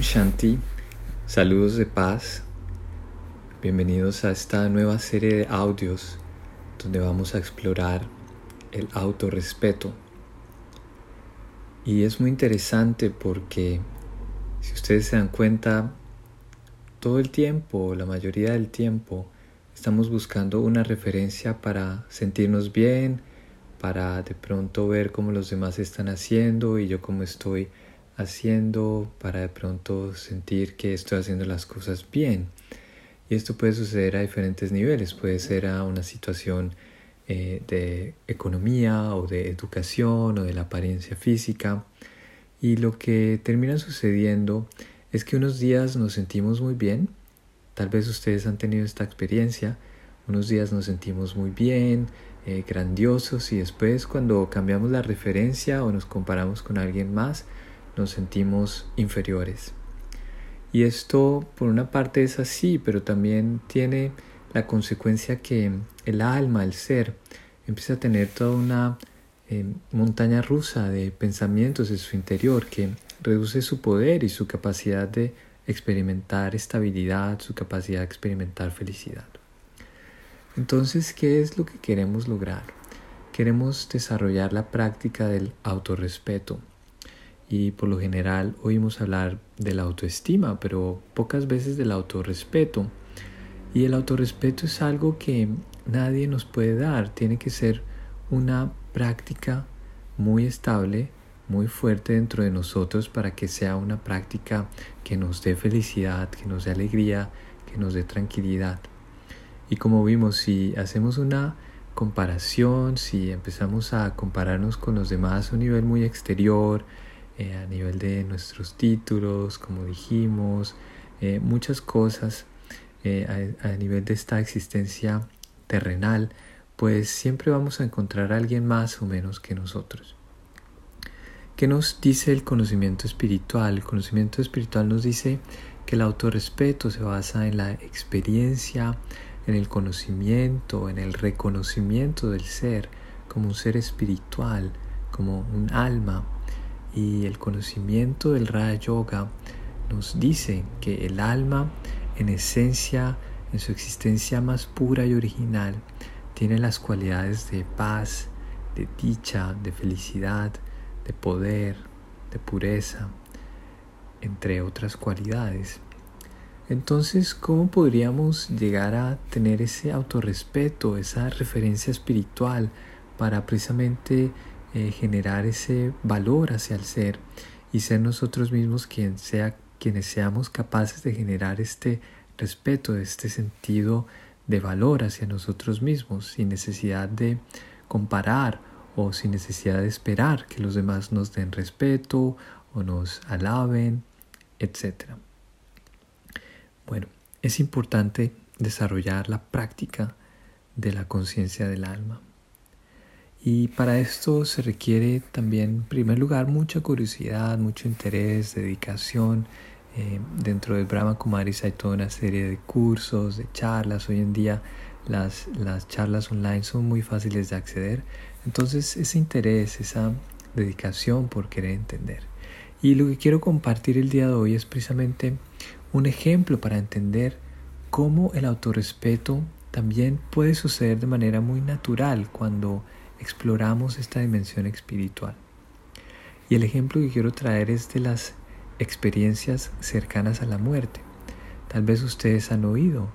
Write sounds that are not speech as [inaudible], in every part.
Shanti, saludos de paz, bienvenidos a esta nueva serie de audios donde vamos a explorar el autorrespeto. Y es muy interesante porque si ustedes se dan cuenta, todo el tiempo, la mayoría del tiempo, estamos buscando una referencia para sentirnos bien, para de pronto ver cómo los demás están haciendo y yo cómo estoy haciendo para de pronto sentir que estoy haciendo las cosas bien. Y esto puede suceder a diferentes niveles, puede ser a una situación eh, de economía o de educación o de la apariencia física. Y lo que termina sucediendo es que unos días nos sentimos muy bien, tal vez ustedes han tenido esta experiencia, unos días nos sentimos muy bien, eh, grandiosos y después cuando cambiamos la referencia o nos comparamos con alguien más, nos sentimos inferiores. Y esto por una parte es así, pero también tiene la consecuencia que el alma, el ser, empieza a tener toda una eh, montaña rusa de pensamientos en su interior que reduce su poder y su capacidad de experimentar estabilidad, su capacidad de experimentar felicidad. Entonces, ¿qué es lo que queremos lograr? Queremos desarrollar la práctica del autorrespeto, y por lo general oímos hablar de la autoestima, pero pocas veces del autorrespeto. Y el autorrespeto es algo que nadie nos puede dar, tiene que ser una práctica muy estable, muy fuerte dentro de nosotros para que sea una práctica que nos dé felicidad, que nos dé alegría, que nos dé tranquilidad. Y como vimos, si hacemos una comparación, si empezamos a compararnos con los demás a un nivel muy exterior, eh, a nivel de nuestros títulos, como dijimos, eh, muchas cosas eh, a, a, nivel de esta existencia terrenal, pues siempre vamos a encontrar a alguien más o menos que nosotros. ¿Qué nos dice el conocimiento espiritual? El conocimiento espiritual nos dice que el autorrespeto se basa en la experiencia, en el conocimiento, en el reconocimiento del ser como un ser espiritual, como un alma, y el conocimiento del Raja Yoga nos dice que el alma en esencia, en su existencia más pura y original, tiene las cualidades de paz, de dicha, de felicidad, de poder, de pureza, entre otras cualidades. Entonces, ¿cómo podríamos llegar a tener ese autorrespeto, esa referencia espiritual para precisamente eh, generar ese valor hacia el ser y ser nosotros mismos quien sea, quienes seamos capaces de generar este respeto, este sentido de valor hacia nosotros mismos, sin necesidad de comparar o sin necesidad de esperar que los demás nos den respeto o nos alaben, etc. Bueno, es importante desarrollar la práctica de la conciencia del alma. Y para esto se requiere también, en primer lugar, mucha curiosidad, mucho interés, dedicación. Eh, dentro del Brahma Kumaris hay toda una serie de cursos, de charlas. Hoy en día las, las charlas online son muy fáciles de acceder. Entonces ese interés, esa dedicación por querer entender. Y lo que quiero compartir el día de hoy es precisamente un ejemplo para entender cómo el autorrespeto también puede suceder de manera muy natural cuando exploramos esta dimensión espiritual. Y el ejemplo que quiero traer es de las experiencias cercanas a la muerte. Tal vez ustedes han oído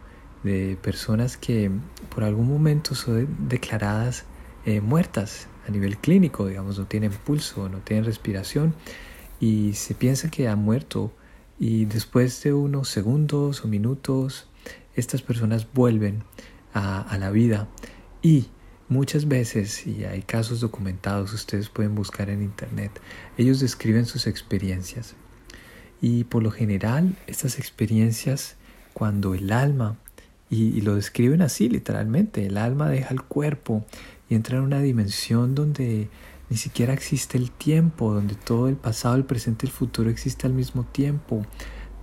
de personas que por algún momento son declaradas eh, muertas a nivel clínico, digamos, no tienen pulso, no tienen respiración y se piensa que han muerto y después de unos segundos o minutos estas personas vuelven a, a la vida y Muchas veces, y hay casos documentados, ustedes pueden buscar en internet, ellos describen sus experiencias. Y por lo general, estas experiencias, cuando el alma, y, lo describen así literalmente, el alma deja el cuerpo y entra en una dimensión donde ni siquiera existe el tiempo, donde todo el pasado, el presente y el futuro existe al mismo tiempo,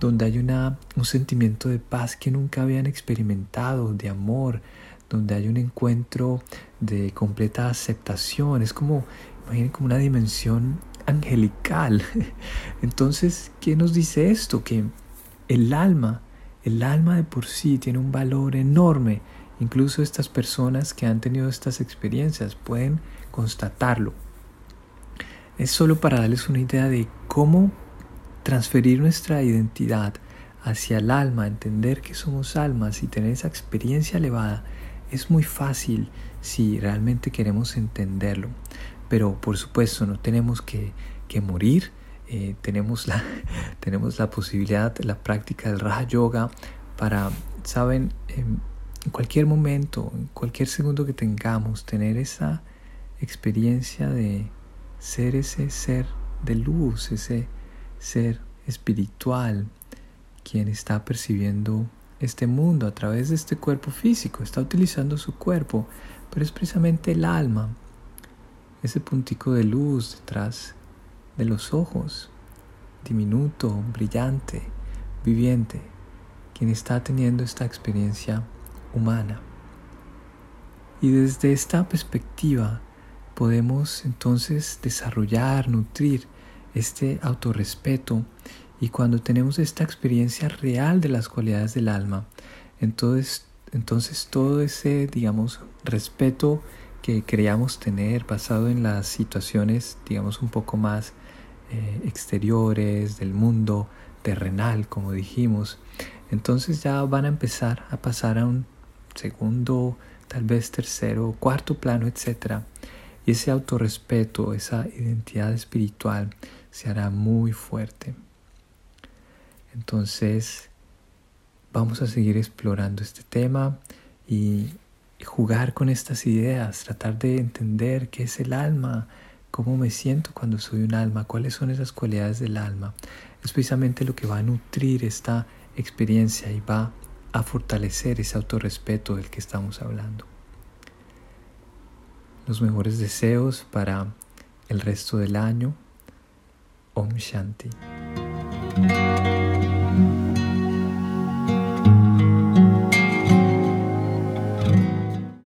donde hay una, un sentimiento de paz que nunca habían experimentado, de amor, donde hay un encuentro de completa aceptación. Es como, imaginen, como una dimensión angelical. [laughs] Entonces, ¿qué nos dice esto? Que el alma, el alma de por sí tiene un valor enorme. Incluso estas personas que han tenido estas experiencias pueden constatarlo. Es solo para darles una idea de cómo transferir nuestra identidad hacia el alma, entender que somos almas y tener esa experiencia elevada es muy fácil si realmente queremos entenderlo. Pero por supuesto no tenemos que, morir. Eh, tenemos, la, [laughs] tenemos la posibilidad, la práctica del Raja Yoga para, saben, en cualquier momento, en cualquier segundo que tengamos, tener esa experiencia de ser ese ser de luz, ese ser espiritual, quien está percibiendo este mundo a través de este cuerpo físico, está utilizando su cuerpo, pero es precisamente el alma, ese puntico de luz detrás de los ojos, diminuto, brillante, viviente, quien está teniendo esta experiencia humana. Y desde esta perspectiva podemos entonces desarrollar, nutrir este autorrespeto y cuando tenemos esta experiencia real de las cualidades del alma, entonces, entonces todo ese, digamos, respeto que creíamos tener basado en las situaciones, digamos, un poco más eh, exteriores del mundo terrenal, como dijimos, entonces ya van a empezar a pasar a un segundo, tal vez tercero, cuarto plano, etc. Y ese autorrespeto, esa identidad espiritual se hará muy fuerte. Entonces, vamos a seguir explorando este tema y jugar con estas ideas, tratar de entender qué es el alma, cómo me siento cuando soy un alma, cuáles son esas cualidades del alma. Es precisamente lo que va a nutrir esta experiencia y va a fortalecer ese autorrespeto del que estamos hablando. Los mejores deseos para el resto del año. Om Shanti. thank you